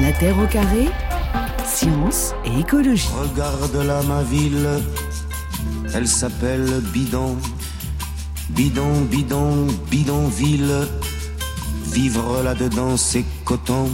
La Terre au carré, science et écologie. Regarde là ma ville, elle s'appelle Bidon. Bidon, bidon, bidonville. Vivre là-dedans, c'est coton.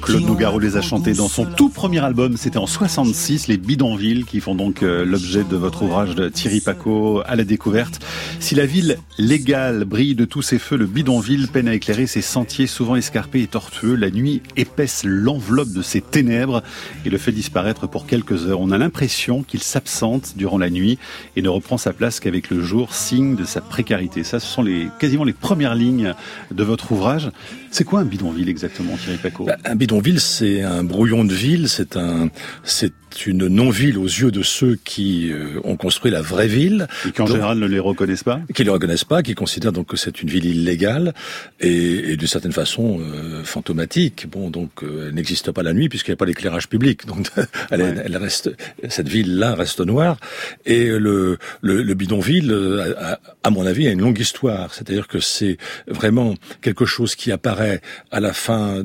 Claude Nougaro les a chantés dans son tout premier album, c'était en 66, les bidonvilles, qui font donc euh, l'objet de votre ouvrage de Thierry Paco à la découverte. Si la ville légale brille de tous ses feux, le bidonville peine à éclairer ses sentiers souvent escarpés et tortueux. La nuit épaisse l'enveloppe de ses ténèbres et le fait disparaître pour quelques heures. On a l'impression qu'il s'absente durant la nuit et ne reprend sa place qu'avec le jour, signe de sa précarité. Ça, ce sont les, quasiment les premières lignes de votre ouvrage. C'est quoi un bidonville exactement, Thierry Paco bah, Un bidonville, c'est un brouillon de ville, c'est un, c'est une non-ville aux yeux de ceux qui euh, ont construit la vraie ville. Et qui en général ne les reconnaissent pas Qui ne les reconnaissent pas, qui considèrent donc que c'est une ville illégale et, et d'une certaine façon euh, fantomatique. Bon, donc euh, elle n'existe pas la nuit puisqu'il n'y a pas d'éclairage public. Donc elle, elle, reste, cette ville-là reste noire. Et le, le, le bidonville, à, à mon avis, a une longue histoire. C'est-à-dire que c'est vraiment quelque chose qui apparaît à la fin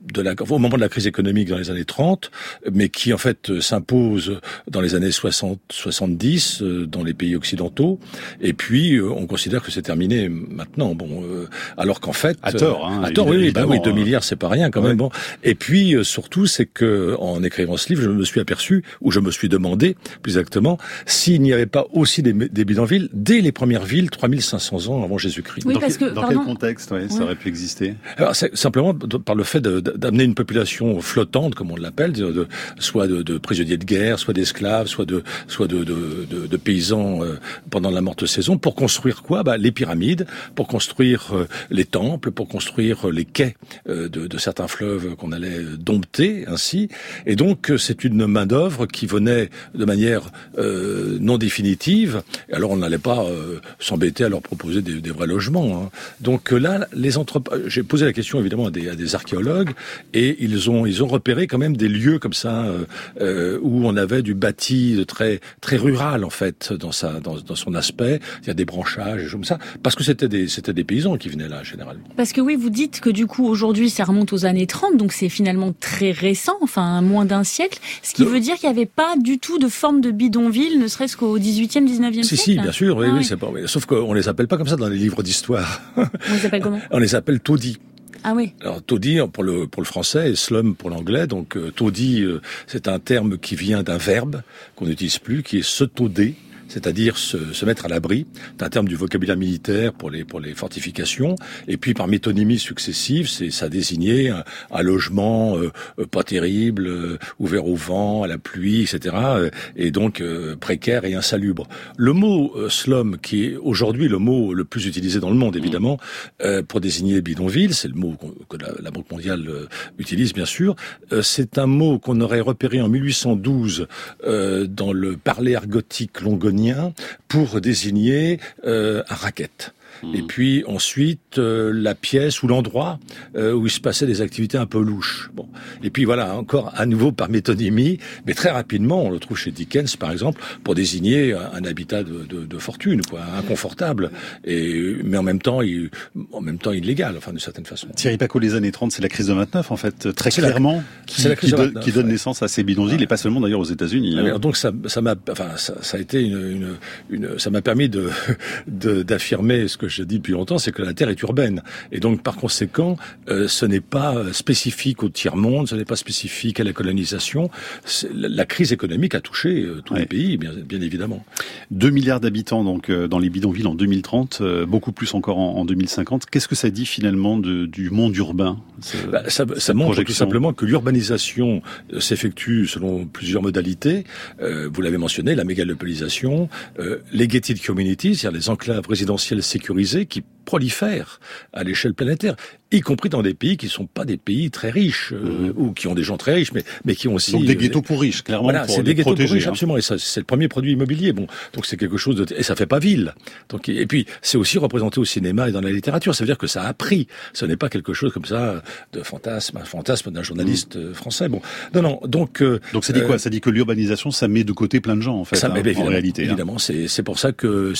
de la, au moment de la crise économique dans les années 30, mais qui en fait euh, s'impose dans les années 60, 70 euh, dans les pays occidentaux. Et puis euh, on considère que c'est terminé maintenant. Bon, alors qu'en fait, à tort, hein, à tort, oui, bah oui, 2 milliards, c'est pas rien quand même. Bon, et puis surtout, c'est que en écrivant ce livre, je me suis aperçu, ou je me suis demandé, plus exactement, s'il n'y avait pas aussi des, des bidonvilles dès les premières villes, 3500 ans avant Jésus-Christ. Oui, dans, parce que, dans quel contexte ouais, ça aurait pu exister? Alors, simplement par le fait de d'amener une population flottante, comme on l'appelle, de, soit de, de, prisonniers de guerre, soit d'esclaves, soit de, soit de, de paysans euh, pendant la morte saison, pour construire quoi? Bah, Les pyramides, pour construire euh, les temples, pour construire euh, les quais de, certains fleuves qu'on allait dompter ainsi. Et donc c'est une main d'œuvre qui venait de manière non définitive. Alors on n'allait pas s'embêter à leur proposer des, des vrais logements. Hein. Donc là, les entreprises, j'ai posé la question évidemment à des, à des archéologues et ils ont ils ont repéré quand même des lieux comme ça euh, euh, où on avait du bâti très très rural en fait dans sa dans, dans son aspect. Il y a des branchages et comme ça parce que c'était des c'était des paysans qui venaient là généralement. Parce que oui, vous dites que du coup aujourd'hui ça remonte aux années 30, donc c'est finalement très récent, enfin moins d'un siècle, ce qui veut dire qu'il n'y avait pas du tout de forme de bidonville, ne serait-ce qu'au 18e, 19e siècle. Si si, bien sûr, oui, ah oui, c'est pas. Sauf qu'on les appelle pas comme ça dans les livres d'histoire. On les appelle comment? On les appelle taudis. Ah oui. Alors taudis pour le pour le français et slum pour l'anglais. Donc euh, taudis, euh, c'est un terme qui vient d'un verbe qu'on n'utilise plus, qui est se tauder c'est-à-dire se, se, mettre à l'abri. C'est un terme du vocabulaire militaire pour les, pour les fortifications. Et puis par métonymie successive, c'est ça désignait un, un logement euh, euh, pas terrible, euh, ouvert au vent, à la pluie, etc. et donc précaire et insalubre. Le mot slum, qui est aujourd'hui le mot le plus utilisé dans le monde, évidemment, pour désigner bidonville, c'est le mot que la, la, Banque mondiale utilise, bien sûr. c'est un mot qu'on aurait repéré en 1812 dans le parler argotique pour désigner euh, un racket. Et hmm. puis ensuite euh, la pièce ou l'endroit euh, où il se passait des activités un peu louches. Bon. Et puis voilà, encore à nouveau par métonymie, mais très rapidement, on le trouve chez Dickens par exemple, pour désigner un habitat de, de, de fortune, quoi, inconfortable, et mais en même temps, il, en même temps illégal, enfin d'une certaine façon. Thierry Paco, les années 30, c'est la crise de 29 en fait, très clairement, qui, la qui, qui, donne naissance à ces bidonvilles, et pas seulement d'ailleurs aux États-Unis. Hein. donc ça, ça m'a, enfin ça, ça, a été une, une, une ça m'a permis de d'affirmer ce que je dis depuis longtemps, c'est que la Terre est urbaine. Et donc, par conséquent, euh, ce n'est pas euh, spécifique au tiers-monde, ce n'est pas spécifique à la colonisation. La crise économique a touché euh, tous les pays, bien, bien, évidemment. 2 milliards d'habitants donc dans les bidonvilles en 2030, beaucoup plus encore en, en 2050. Qu'est-ce que ça dit finalement de, du monde urbain bah, Ça, ça montre tout simplement que l'urbanisation s'effectue selon plusieurs modalités. vous l'avez mentionné, la mégalopolisation, les gated communities, c'est-à-dire les enclaves résidentielles sécurisées qui prolifèrent à l'échelle planétaire y compris dans des pays qui sont pas des pays très riches euh, mhm. ou qui ont des gens très riches, mais mais qui ont aussi donc des ghettos pour riches, clairement. Voilà, c'est des ghettos pour riches, hein. absolument. Et ça, c'est le premier produit immobilier. Bon, donc c'est quelque chose de et ça fait pas ville. Donc et puis c'est aussi représenté au cinéma et dans la littérature. Ça veut dire que ça a pris. Ce n'est pas quelque chose comme ça de fantasme, un fantasme d'un journaliste mhm. français. Bon, non, non. Donc euh, donc ça dit quoi? Ça dit que l'urbanisation, ça met de côté plein de gens en fait. Ça, hein, en réalité. Hein. Évidemment, c'est c'est pour ça que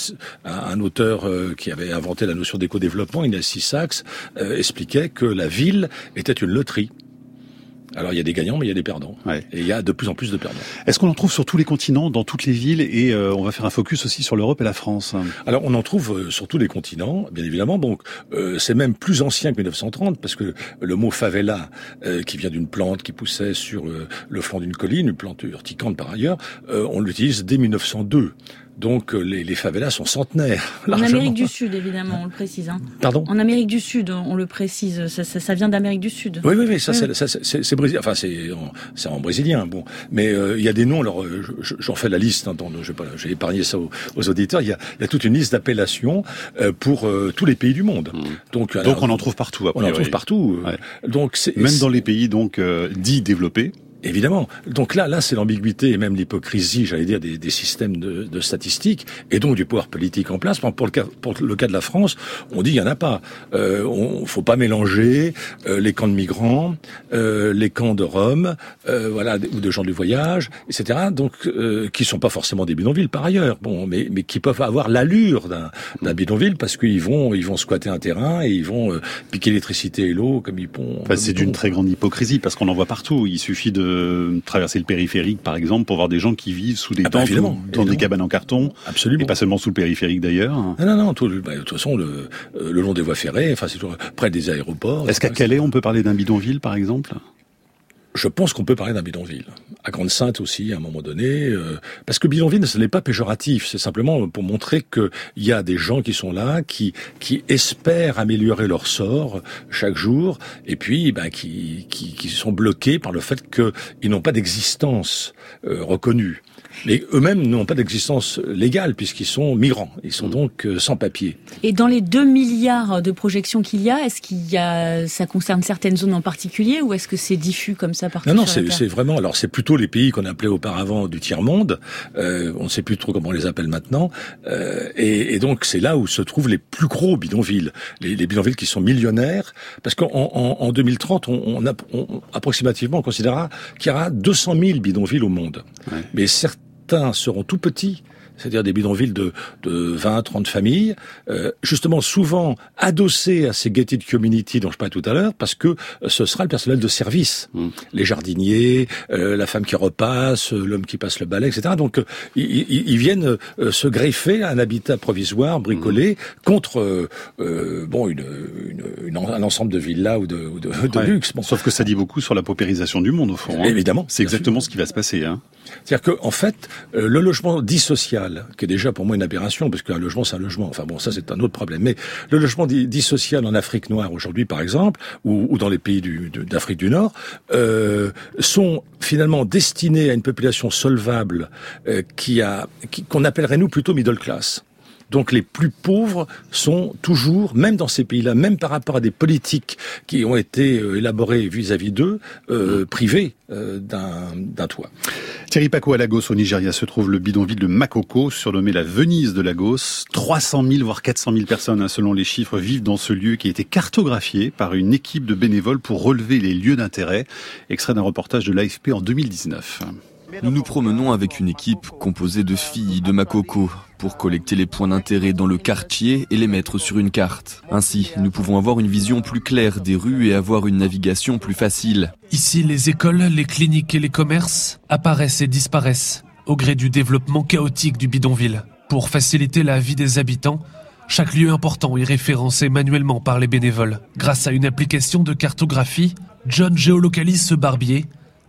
un auteur euh, qui avait inventé la notion d'éco-développement, Inès Sissax, explique expliquait que la ville était une loterie. Alors il y a des gagnants, mais il y a des perdants. Ouais. Et il y a de plus en plus de perdants. Est-ce qu'on en trouve sur tous les continents, dans toutes les villes, et euh, on va faire un focus aussi sur l'Europe et la France? Alors on en trouve euh, sur tous les continents, bien évidemment. Donc euh, c'est même plus ancien que 1930 parce que le mot favela, euh, qui vient d'une plante qui poussait sur le, flanc d'une colline, une plante urticante par ailleurs, on l'utilise dès 1902. Donc euh, les, les favelas sont centenaires. En. Amérique du Sud, évidemment, on le précise. Hein. Pardon? En Amérique du Sud, on le précise. Ça, ça, ça vient d'Amérique du Sud. Oui, oui, oui, ça, Oui. c'est- ça, c'est- c'est c'est brésilien. Enfin, c'est en, c'est en brésilien. Bon, mais euh, il y a des noms. Alors, euh, je- j'en fais la liste. Hein, donc, je vais pas, j'ai épargné ça aux, aux auditeurs. Il y, a, il y a toute une liste d'appellations euh, pour euh, tous les pays du monde. Donc, Mmh. Donc on en trouve partout. on en trouve partout. Ouais. Donc, c'est Même dans les pays donc euh, dits développés. Évidemment. Donc là, là, c'est l'ambiguïté et même l'hypocrisie, j'allais dire, des, des systèmes de, de statistiques et donc du pouvoir politique en place. Pour le cas, pour le cas de la France, on dit il y en a pas. Euh, on faut pas mélanger euh, les camps de migrants, euh, les camps de Rome, euh, voilà, ou de gens du voyage, etc. Donc euh, qui sont pas forcément des bidonvilles par ailleurs. Bon, mais mais qui peuvent avoir l'allure d'un d'un bidonville parce qu'ils vont ils vont squatter un terrain et ils vont euh, piquer l'électricité et l'eau comme ils pourront. Enfin, c'est d'une très grande hypocrisie parce qu'on en voit partout. Il suffit de traverser le périphérique, par exemple, pour voir des gens qui vivent sous des Ah bah, tentes dans évidemment. des cabanes en carton, Absolument. et pas seulement sous le périphérique d'ailleurs. Ah non, non, tout, bah, de toute façon, le, euh, le long des voies ferrées, enfin, c'est près des aéroports. Est-ce qu'à. Calais, on peut parler d'un bidonville, par exemple? Je pense qu'on peut parler d'un bidonville. À Grande-Sainte aussi, à un moment donné. euh, parce que bidonville, ce n'est pas péjoratif. C'est simplement pour montrer qu'il y a des gens qui sont là, qui, qui espèrent améliorer leur sort chaque jour, et puis bah, qui, qui, qui sont bloqués par le fait qu'ils n'ont pas d'existence euh, reconnue. Mais eux-mêmes n'ont pas d'existence légale puisqu'ils sont migrants. Ils sont donc euh, sans papier. Et dans les 2 milliards de projections qu'il y a, est-ce qu'il y a, ça concerne certaines zones en particulier ou est-ce que c'est diffus comme ça partout Non, non, c'est vraiment. Alors, c'est plutôt les pays qu'on appelait auparavant du tiers monde. Euh, on ne sait plus trop comment on les appelle maintenant. Euh, et, et donc, c'est là où se trouvent les plus gros bidonvilles, les, les bidonvilles qui sont millionnaires, parce qu'en en, en 2030, on, on, a, on- approximativement, on considérera qu'il y aura 200 000 bidonvilles au monde. Ouais. Mais certains seront tout petits. C'est-à-dire des bidonvilles de, de 20, 30 familles, euh, justement souvent adossés à ces gated community dont je parlais tout à l'heure, parce que euh, ce sera le personnel de service Mm. les jardiniers, euh, la femme qui repasse, euh, l'homme qui passe le balai, etc. Donc euh, ils, ils- viennent se greffer à un habitat provisoire bricolé contre euh, bon une, une- une- un ensemble de villas ou de, ou de, de Ouais. luxe. Bon, Sauf que ça dit beaucoup sur la paupérisation du monde, au fond. hein. Évidemment, C'est sûr. exactement ce qui va se passer. Hein. C'est-à-dire qu'en en fait, le logement dit social, qui est déjà pour moi une aberration, parce qu'un logement c'est un logement. Enfin bon, ça c'est un autre problème. Mais le logement dit, social en Afrique noire aujourd'hui, par exemple, ou, dans les pays d'Afrique du Nord, euh, sont finalement destinés à une population solvable euh, qui a qu'on appellerait nous plutôt middle class. Donc les plus pauvres sont toujours, même dans ces pays-là, même par rapport à des politiques qui ont été euh, élaborées vis-à-vis d'eux, euh, privés euh, d'un d'un toit. Thierry Paco à Lagos, au Nigeria, se trouve le bidonville de Makoko, surnommé la Venise de Lagos. 300 000, voire 400 000 personnes, hein, selon les chiffres, vivent dans ce lieu qui a été cartographié par une équipe de bénévoles pour relever les lieux d'intérêt. Extrait d'un reportage de l'AFP en 2019. Nous nous promenons avec une équipe composée de filles de Makoko pour collecter les points d'intérêt dans le quartier et les mettre sur une carte. Ainsi, nous pouvons avoir une vision plus claire des rues et avoir une navigation plus facile. Ici, les écoles, les cliniques et les commerces apparaissent et disparaissent au gré du développement chaotique du bidonville. Pour faciliter la vie des habitants, chaque lieu important est référencé manuellement par les bénévoles. Grâce à une application de cartographie, John géolocalise ce barbier,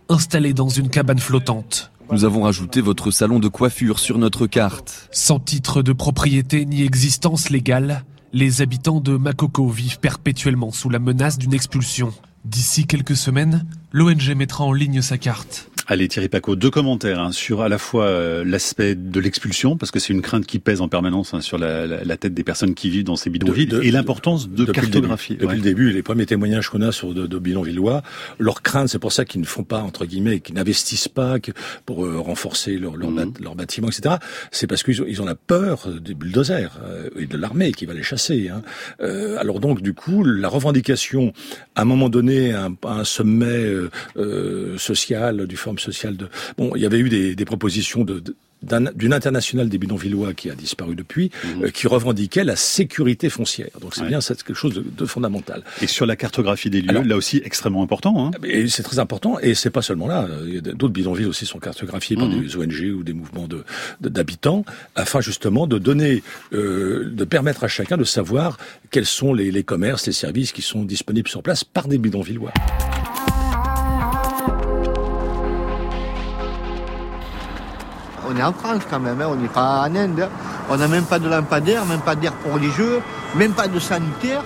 installé dans une cabane flottante. Nous avons rajouté votre salon de coiffure sur notre carte. Sans titre de propriété ni existence légale, les habitants de Makoko vivent perpétuellement sous la menace d'une expulsion. D'ici quelques semaines, l'ONG mettra en ligne sa carte. Allez Thierry Paco, deux commentaires hein, sur à la fois euh, l'aspect de l'expulsion, parce que c'est une crainte qui pèse en permanence hein, sur la, la- la tête des personnes qui vivent dans ces bidonvilles, De- de- et l'importance de cartographier. début. Depuis Ouais. le début, les premiers témoignages qu'on a sur de, de bidonvillois, leur crainte, c'est pour ça qu'ils ne font pas, entre guillemets, qu'ils n'investissent pas que pour euh, renforcer leur, leur, bat- leur bâtiment, etc. C'est parce qu'ils ont, ils ont la peur des bulldozers euh, et de l'armée qui va les chasser. Hein. Euh, alors donc, du coup, la revendication, à un moment donné, un, un sommet euh, euh, social, du forum social de... Bon, il y avait eu des, des propositions de, de d'une internationale des bidonvillois qui a disparu depuis, mhm. qui revendiquait la sécurité foncière. Donc c'est bien, c'est quelque chose de, fondamental. Et sur la cartographie des lieux, là aussi extrêmement important. Hein. C'est très important, et c'est pas seulement là. D'autres bidonvilles aussi sont cartographiés par mhm. des ONG ou des mouvements de d'habitants, afin justement de donner, euh, de permettre à chacun de savoir quels sont les, les commerces, les services qui sont disponibles sur place par des bidonvillois. On est en France quand même, hein. on n'est pas en Inde. On n'a même pas de lampadaire, même pas d'air pour les jeux, même pas de sanitaire.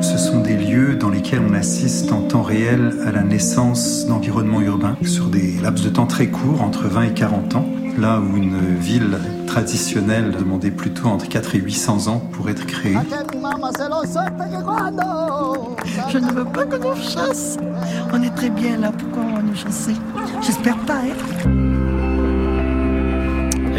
Ce sont des lieux dans lesquels on assiste en temps réel à la naissance d'environnements urbains sur des laps de temps très courts, entre 20 et 40 ans, là où une ville traditionnelle demandait plutôt entre 4 et 800 ans pour être créée. Je ne veux pas que nous chasse. On est très bien là, pourquoi on va nous chasser J'espère pas, hein?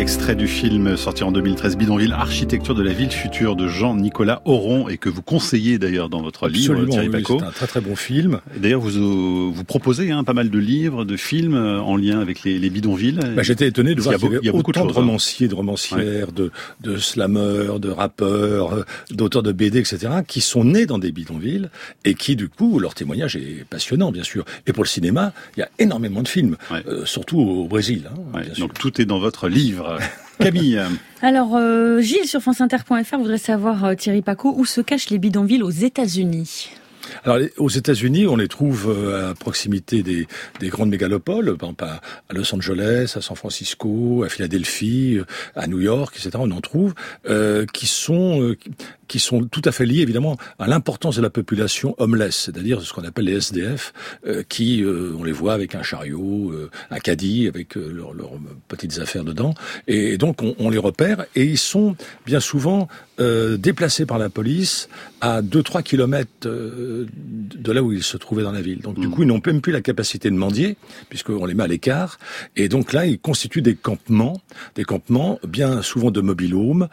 Extrait du film sorti en 2013, Bidonville, Architecture de la ville future de Jean-Nicolas Auron et que vous conseillez d'ailleurs dans votre livre, Thierry c'est un très très bon film. D'ailleurs, vous, euh, vous proposez hein, pas mal de livres, de films euh, en lien avec les, les bidonvilles. Bah, J'étais étonné de voir qu'il y, avait beaucoup autant de, de hein. romanciers, de romancières, de, de slameurs, de rappeurs, euh, d'auteurs de BD, etc., qui sont nés dans des bidonvilles et qui, du coup, leur témoignage est passionnant, bien sûr. Et pour le cinéma, il y a énormément de films, surtout au Brésil. Hein, donc tout est dans votre livre. Camille. Alors, euh, Gilles sur franceinter.fr voudrait savoir, euh, Thierry Paco, où se cachent les bidonvilles aux États-Unis? Alors, aux États-Unis, on les trouve euh, à proximité des, des grandes mégalopoles, par à Los Angeles, à San Francisco, à Philadelphie, à New York, etc. On en trouve euh, qui sont qui sont tout à fait liés évidemment à l'importance de la population homeless, c'est-à-dire ce qu'on appelle les SDF, euh, qui euh, on les voit avec un chariot, euh, un caddie avec leurs petites affaires dedans, et, donc on, on, les repère et ils sont bien souvent déplacés par la police à 2-3 kilomètres de là où ils se trouvaient dans la ville. Donc du mmh. coup ils n'ont même plus la capacité de mendier puisqu'on les met à l'écart, et donc là ils constituent des campements, des campements bien souvent de mobile home,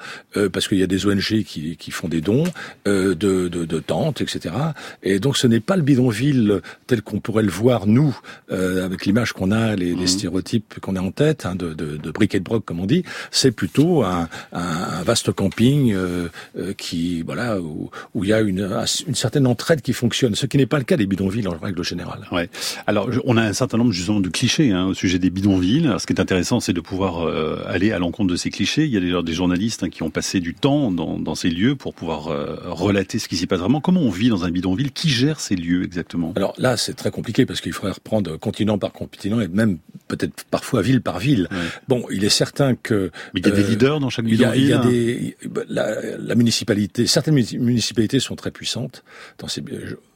parce qu'il y a des ONG qui, qui font des dons, euh, de, de, de, tentes, etc. Et donc ce n'est pas le bidonville tel qu'on pourrait le voir nous, euh, avec l'image qu'on a, les, les mhm. stéréotypes qu'on a en tête, hein, de, de, de briquet de broc comme on dit. C'est plutôt un, un, vaste camping euh, euh, qui, voilà, où, où, il y a une, une certaine entraide qui fonctionne, ce qui n'est pas le cas des bidonvilles en règle générale. Ouais. Alors on a un certain nombre justement de clichés hein, au sujet des bidonvilles. Alors, ce qui est intéressant, c'est de pouvoir euh, aller à l'encontre de ces clichés. Il y a d'ailleurs des journalistes hein, qui ont passé du temps dans, dans ces lieux pour pouvoir euh, relater ce qui s'y passe vraiment. Comment on vit dans un bidonville? Qui gère ces lieux exactement? Alors là, c'est très compliqué parce qu'il faudrait reprendre continent par continent et même peut-être parfois ville par ville. Bon, il est certain que... Mais il y a des euh, leaders dans chaque bidonville Il y a, des... La, la, municipalité, certaines municipalités sont très puissantes, dans ces,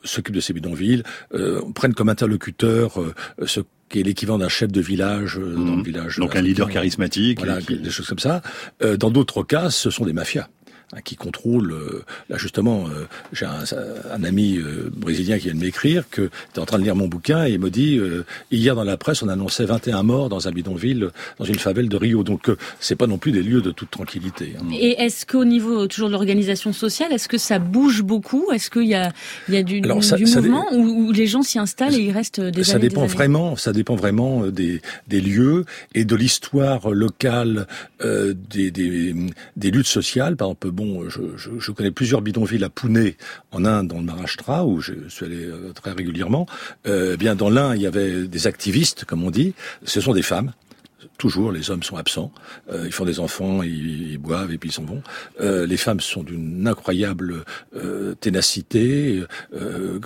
s'occupent de ces bidonvilles, euh, prennent comme interlocuteur euh, ce qui est l'équivalent d'un chef de village dans le mmh. village. Donc un leader charismatique. Voilà, des choses comme ça. dans d'autres cas, ce sont des mafias. Hein, qui contrôle. Euh, là justement, euh, j'ai un, un, ami euh, brésilien qui vient de m'écrire que était en train de lire mon bouquin et il me dit hier dans la presse on annonçait 21 morts dans un bidonville, dans une favelle de Rio. Donc c'est pas non plus des lieux de toute tranquillité. Hein. Et est-ce qu'au niveau toujours de l'organisation sociale, est-ce que ça bouge beaucoup? Est-ce qu'il y a, il y a du, du mouvement où, les gens s'y installent et ils restent des ça années, dépend des vraiment, ça dépend vraiment des, des lieux et de l'histoire locale euh, des, des, des luttes sociales. Par exemple, bon, je, connais plusieurs bidonvilles à Pune, en Inde, dans le Maharashtra, où je suis allé euh, très régulièrement. Euh, eh bien, dans l'un, il y avait des activistes, comme on dit. Ce sont des femmes toujours, les hommes sont absents. Euh, ils font des enfants, ils, boivent et puis ils s'en vont. Les femmes sont d'une incroyable ténacité,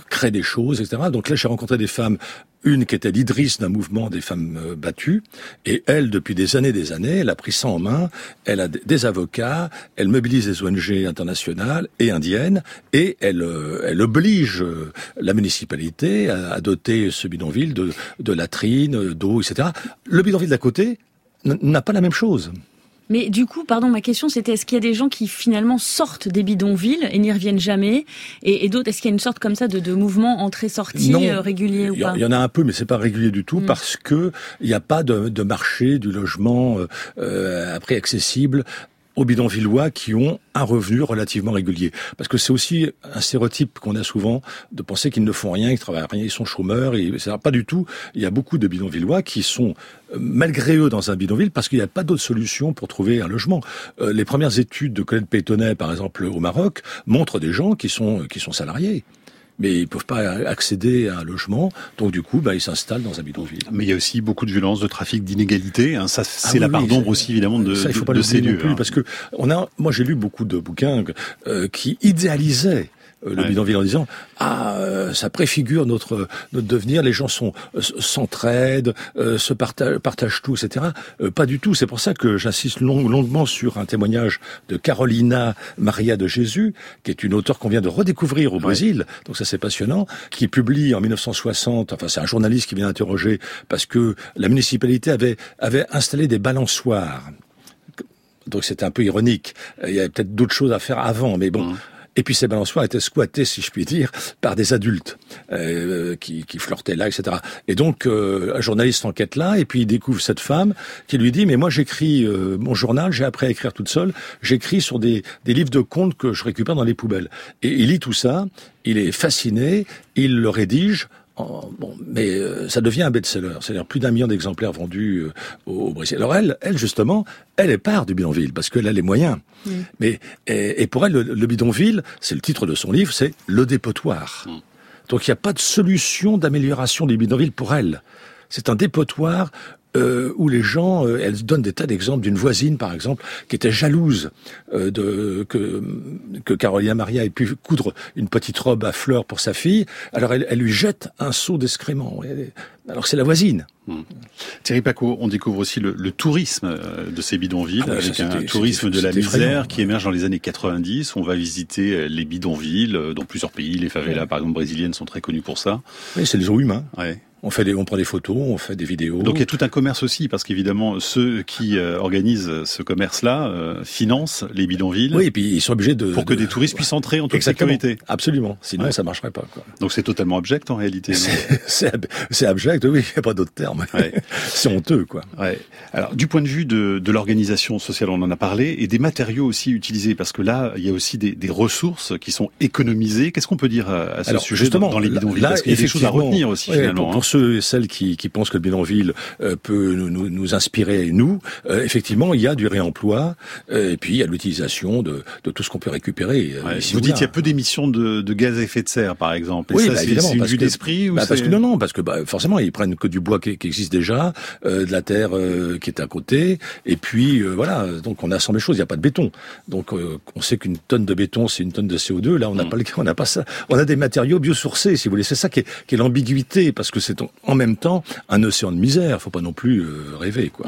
créent des choses, etc. Donc là, j'ai rencontré des femmes une qui était l'idrice d'un mouvement des femmes euh, battues, et elle, depuis des années des années, elle a pris ça en main, elle a des avocats, elle mobilise des ONG internationales et indiennes, et elle, euh, elle oblige euh, la municipalité à, doter ce bidonville de, de latrines, d'eau, etc. Le bidonville d'à côté n'a pas la même chose. Mais du coup, pardon, ma question c'était est-ce qu'il y a des gens qui finalement sortent des bidonvilles et n'y reviennent jamais Et, d'autres, est-ce qu'il y a une sorte comme ça de, de mouvement entrée-sortie euh, régulier ou pas Il y en a un peu, mais c'est pas régulier du tout mm. parce que il n'y a pas de, de, marché du logement euh, euh, après accessible aux bidonvillois qui ont un revenu relativement régulier. Parce que c'est aussi un stéréotype qu'on a souvent de penser qu'ils ne font rien, ils travaillent rien, ils sont chômeurs. Et c'est pas du tout. Il y a beaucoup de bidonvillois qui sont euh, malgré eux dans un bidonville parce qu'il n'y a pas d'autre solution pour trouver un logement. Euh, les premières études de Colette Pétonnet, par exemple, au Maroc, montrent des gens qui sont qui sont salariés mais ils peuvent pas accéder à un logement, donc du coup, bah, ils s'installent dans un bidonville. Mais il y a aussi beaucoup de violence, de trafic, d'inégalité. Hein. Ça, c'est ah la part d'ombre aussi évidemment de, ça, il faut pas de ces lieux. Plus, hein. Parce que on a, moi, j'ai lu beaucoup de bouquins euh, qui idéalisaient euh, le bidonville en disant ah euh, ça préfigure notre notre devenir. Les gens sont euh, s'entraident se partagent, partagent tout etc pas du tout. C'est pour ça que j'insiste longuement sur un témoignage de Carolina Maria de Jésus qui est une auteure qu'on vient de redécouvrir au Brésil. Donc ça c'est passionnant. Qui publie en 1960 enfin c'est un journaliste qui vient interroger parce que la municipalité avait avait installé des balançoires. Donc c'était un peu ironique. Il y avait peut-être d'autres choses à faire avant, mais bon, mmh. Et puis ces balançoires étaient squattés, si je puis dire, par des adultes euh, qui, qui flirtaient là, etc. Et donc euh, un journaliste enquête là, et puis il découvre cette femme qui lui dit mais moi j'écris euh, mon journal, j'ai appris à écrire toute seule, j'écris sur des, des livres de contes que je récupère dans les poubelles. Et il lit tout ça, il est fasciné, il le rédige bon, mais euh, ça devient un best-seller, c'est-à-dire plus d'un million d'exemplaires vendus euh, au, Brésil. Alors elle, elle justement, elle est part du bidonville parce qu'elle a les moyens. Mais et, pour elle, le, bidonville, c'est le titre de son livre, c'est le dépotoir. Mm. Donc il n'y a pas de solution d'amélioration du bidonville pour elle. C'est un dépotoir euh, où les gens, euh, elles donnent des tas d'exemples d'une voisine, par exemple, qui était jalouse euh, de que que Carolina Maria ait pu coudre une petite robe à fleurs pour sa fille. Alors elle, elle lui jette un seau d'excréments. Alors c'est la voisine. Hmm. Thierry Paco, on découvre aussi le, le tourisme euh, de ces bidonvilles, ah avec un tourisme de la misère qui émerge dans les années 90. On va visiter les bidonvilles dans plusieurs pays. Les favelas, par exemple, brésiliennes sont très connues pour ça. Oui, c'est les gens humains. Ouais. On fait des, on prend des photos, on fait des vidéos. Donc il y a tout un commerce aussi, parce qu'évidemment ceux qui euh, organisent ce commerce-là euh, financent les bidonvilles. Oui, et puis ils sont obligés de pour que des touristes puissent entrer en toute sécurité. Absolument. Sinon ça marcherait pas. Quoi. Donc c'est totalement abject en réalité. C'est abject, oui. Il n'y a pas d'autre terme. Ouais. c'est honteux, quoi. Ouais. Alors du point de vue de, de l'organisation sociale, on en a parlé, et des matériaux aussi utilisés, parce que là il y a aussi des, des ressources qui sont économisées. Qu'est-ce qu'on peut dire à, ce sujet justement, dans, les bidonvilles? Parce qu'il y a des choses à retenir aussi finalement. Hein ceux et celles qui, qui pensent que le bidonville euh, peut nous, nous, nous, inspirer, nous, euh, effectivement, il y a du réemploi, euh, et puis il y a l'utilisation de, de, tout ce qu'on peut récupérer. vous dites qu'il y a peu d'émissions de, de, gaz à effet de serre, par exemple. oui, ça, bah, évidemment. C'est une vue d'esprit bah, Parce que non, non, parce que bah, forcément, ils prennent que du bois qui, qui existe déjà, de la terre qui est à côté, et puis voilà, donc on assemble les choses, il n'y a pas de béton. Donc on sait qu'une tonne de béton, c'est une tonne de CO2. Là, on n'a mm. pas le on n'a pas ça. On a des matériaux biosourcés, si vous voulez. C'est ça qui est, qui est l'ambiguïté, parce que c'est en même temps un océan de misère. Faut pas non plus euh, rêver, quoi.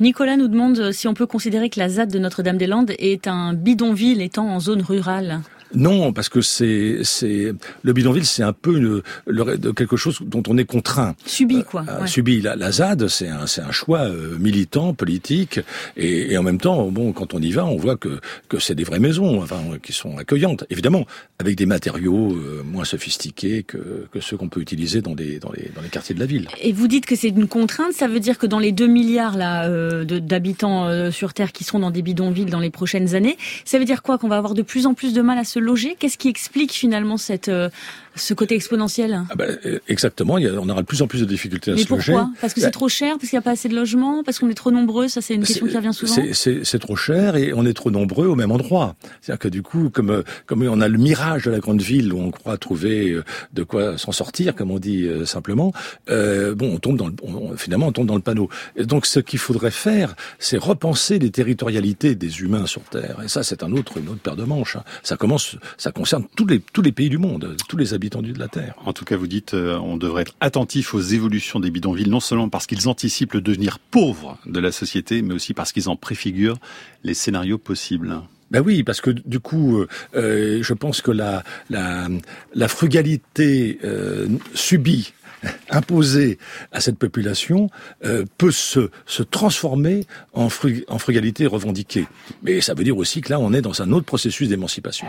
Nicolas nous demande euh, si on peut considérer que la ZAD de Notre-Dame-des-Landes est un bidonville étant en zone rurale. Non, parce que c'est c'est le bidonville, c'est un peu une, le, quelque chose dont on est contraint. Subi quoi. Euh, subi. La, la ZAD, c'est un c'est un choix euh, militant, politique, et, et, en même temps, bon, quand on y va, on voit que que c'est des vraies maisons, enfin, qui sont accueillantes, évidemment, avec des matériaux euh, moins sophistiqués que que ceux qu'on peut utiliser dans les dans les dans les quartiers de la ville. Et vous dites que c'est une contrainte, ça veut dire que dans les 2 milliards là d'habitants sur Terre qui seront dans des bidonvilles dans les prochaines années, ça veut dire quoi qu'on va avoir de plus en plus de mal à se loger. Qu'est-ce qui explique finalement cette, euh, ce côté exponentiel ah ben, euh, Exactement, il y a, on aura de plus en plus de difficultés à Mais se pourquoi? Loger. Parce que c'est bah trop cher, parce qu'il n'y a pas assez de logements, parce qu'on est trop nombreux, ça c'est une question qui revient souvent C'est trop cher et on est trop nombreux au même endroit. C'est-à-dire que du coup, comme, euh, comme on a le mirage de la grande ville où on croit trouver de quoi s'en sortir, comme on dit simplement, euh, bon, on tombe dans le, finalement on tombe dans le panneau. Et donc ce qu'il faudrait faire, c'est repenser les territorialités des humains sur Terre. Et ça, c'est un autre, une autre paire de manches. Hein. Ça commence, ça concerne tous les, tous les pays du monde, tous les habitants de la Terre. En tout cas, vous dites, euh, on devrait être attentif aux évolutions des bidonvilles, non seulement parce qu'ils anticipent le devenir pauvre de la société, mais aussi parce qu'ils en préfigurent les scénarios possibles. Ben oui, parce que du coup, euh, euh je pense que la, la, la frugalité euh, subie imposée à cette population euh, peut se, se transformer en, en frugalité revendiquée. Mais ça veut dire aussi que là, on est dans un autre processus d'émancipation.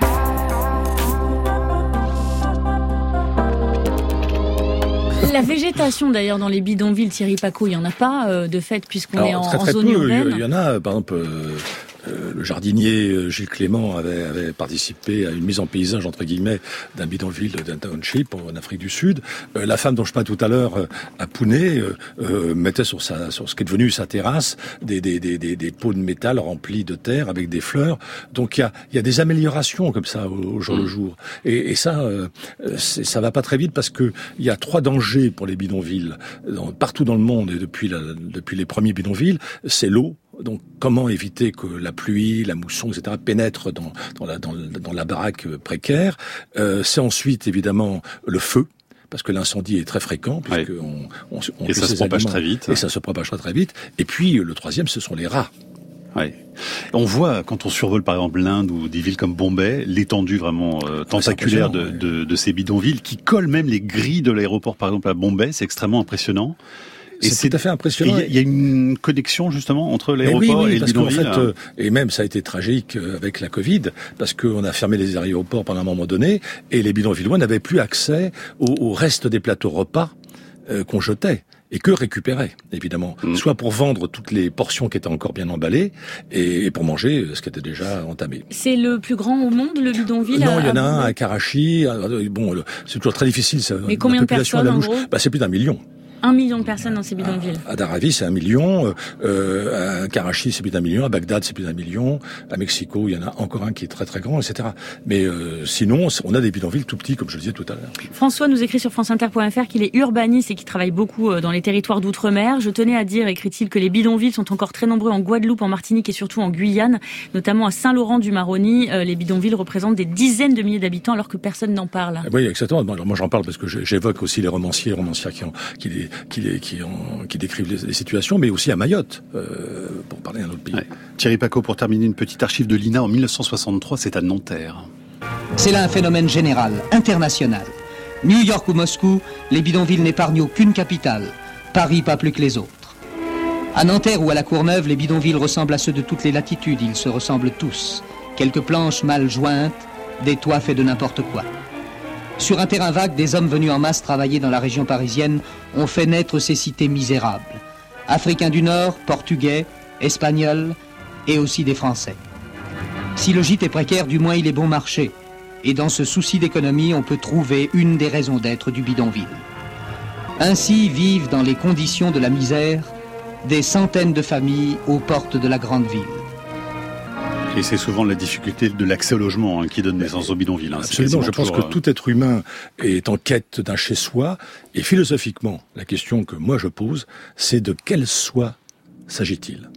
La végétation d'ailleurs dans les bidonvilles, Thierry Paco, il n'y en a pas euh, de fait puisqu'on est en, zone urbaine. Il y en a, par exemple. Euh, le jardinier Gilles Clément avait, avait, participé à une mise en paysage entre guillemets d'un bidonville, d'un township en Afrique du Sud. la femme dont je parlais tout à l'heure à Pounet mettait sur sa sur ce qui est devenu sa terrasse des, des, des, des, pots de métal remplis de terre avec des fleurs. Donc il y a, y a des améliorations comme ça au, jour le mm. jour. Et, et ça, ça va pas très vite parce que il y a trois dangers pour les bidonvilles partout dans le monde et depuis, la, depuis les premiers bidonvilles, c'est l'eau. Donc, comment éviter que la pluie, la mousson, etc., pénètrent dans, dans, la, dans, dans la baraque précaire? Euh, C'est ensuite, évidemment, le feu parce que l'incendie est très fréquent, puisque on, on, on, et ça se propage très vite. Et ça se propage très vite. Et puis le troisième, ce sont les rats. Ouais. On voit quand on survole par exemple l'Inde ou des villes comme Bombay, l'étendue vraiment euh, tentaculaire de, de, de, ces bidonvilles qui collent même les grilles de l'aéroport par exemple à Bombay, c'est extrêmement impressionnant. Et c'est tout à fait impressionnant. Il y, a une connexion justement entre l'aéroport et le bidonville. En fait, euh, et même ça a été tragique euh, avec la Covid parce qu'on a fermé les aéroports pendant un moment donné et les bidonvillois n'avaient plus accès au, au reste des plateaux repas qu'on jetait et que récupérer, évidemment. Mm. Soit pour vendre toutes les portions qui étaient encore bien emballées, et, pour manger ce qui était déjà entamé. C'est le plus grand au monde, le bidonville Non, il y en a un à Karachi. Bon, c'est toujours très difficile. Ça, Mais combien de personnes, en gros? Bah, C'est plus d'un million. Un million de personnes dans ces bidonvilles. À, Daravi, c'est un million. Euh, euh, à Karachi, c'est plus d'un million. À Bagdad, c'est plus d'un million. À Mexico, il y en a encore un qui est très très grand, etc. Mais euh, sinon, on a des bidonvilles tout petits, comme je le disais tout à l'heure. François nous écrit sur franceinter.fr qu'il est urbaniste et qu'il travaille beaucoup euh, dans les territoires d'outre-mer. Je tenais à dire, écrit-il, que les bidonvilles sont encore très nombreux en Guadeloupe, en Martinique et surtout en Guyane, notamment à Saint-Laurent-du-Maroni. Euh, les bidonvilles représentent des dizaines de milliers d'habitants alors que personne n'en parle. Oui, exactement. moi, j'en parle parce que j'évoque aussi les romanciers et romancières qui, ont, qui, les, qui, décrivent les, situations, mais aussi à Mayotte, euh, pour parler d'un autre pays. Thierry Paco, pour terminer, une petite archive de l'INA en 1963, c'est à Nanterre. C'est là un phénomène général, international. New York ou Moscou, les bidonvilles n'épargnent aucune capitale. Paris pas plus que les autres. À Nanterre ou à la Courneuve, les bidonvilles ressemblent à ceux de toutes les latitudes. Ils se ressemblent tous. Quelques planches mal jointes, des toits faits de n'importe quoi. Sur un terrain vague, des hommes venus en masse travailler dans la région parisienne ont fait naître ces cités misérables. Africains du Nord, Portugais, Espagnols et aussi des Français. Si le gîte est précaire, du moins il est bon marché. Et dans ce souci d'économie, on peut trouver une des raisons d'être du bidonville. Ainsi vivent dans les conditions de la misère des centaines de familles aux portes de la grande ville. Et c'est souvent la difficulté de l'accès au logement hein, qui donne naissance au bidonville. Hein. Absolument, je pense que euh, tout être humain est en quête d'un chez-soi. Et philosophiquement, la question que moi je pose, c'est de quel soi s'agit-il?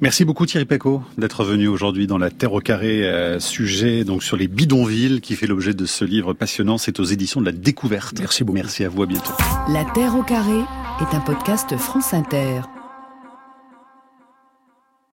Merci beaucoup Thierry Pecot d'être venu aujourd'hui dans la Terre au carré, euh, sujet donc sur les bidonvilles qui fait l'objet de ce livre passionnant. C'est aux éditions de la Découverte. Merci beaucoup. Merci à vous, à bientôt. La Terre au carré est un podcast France Inter.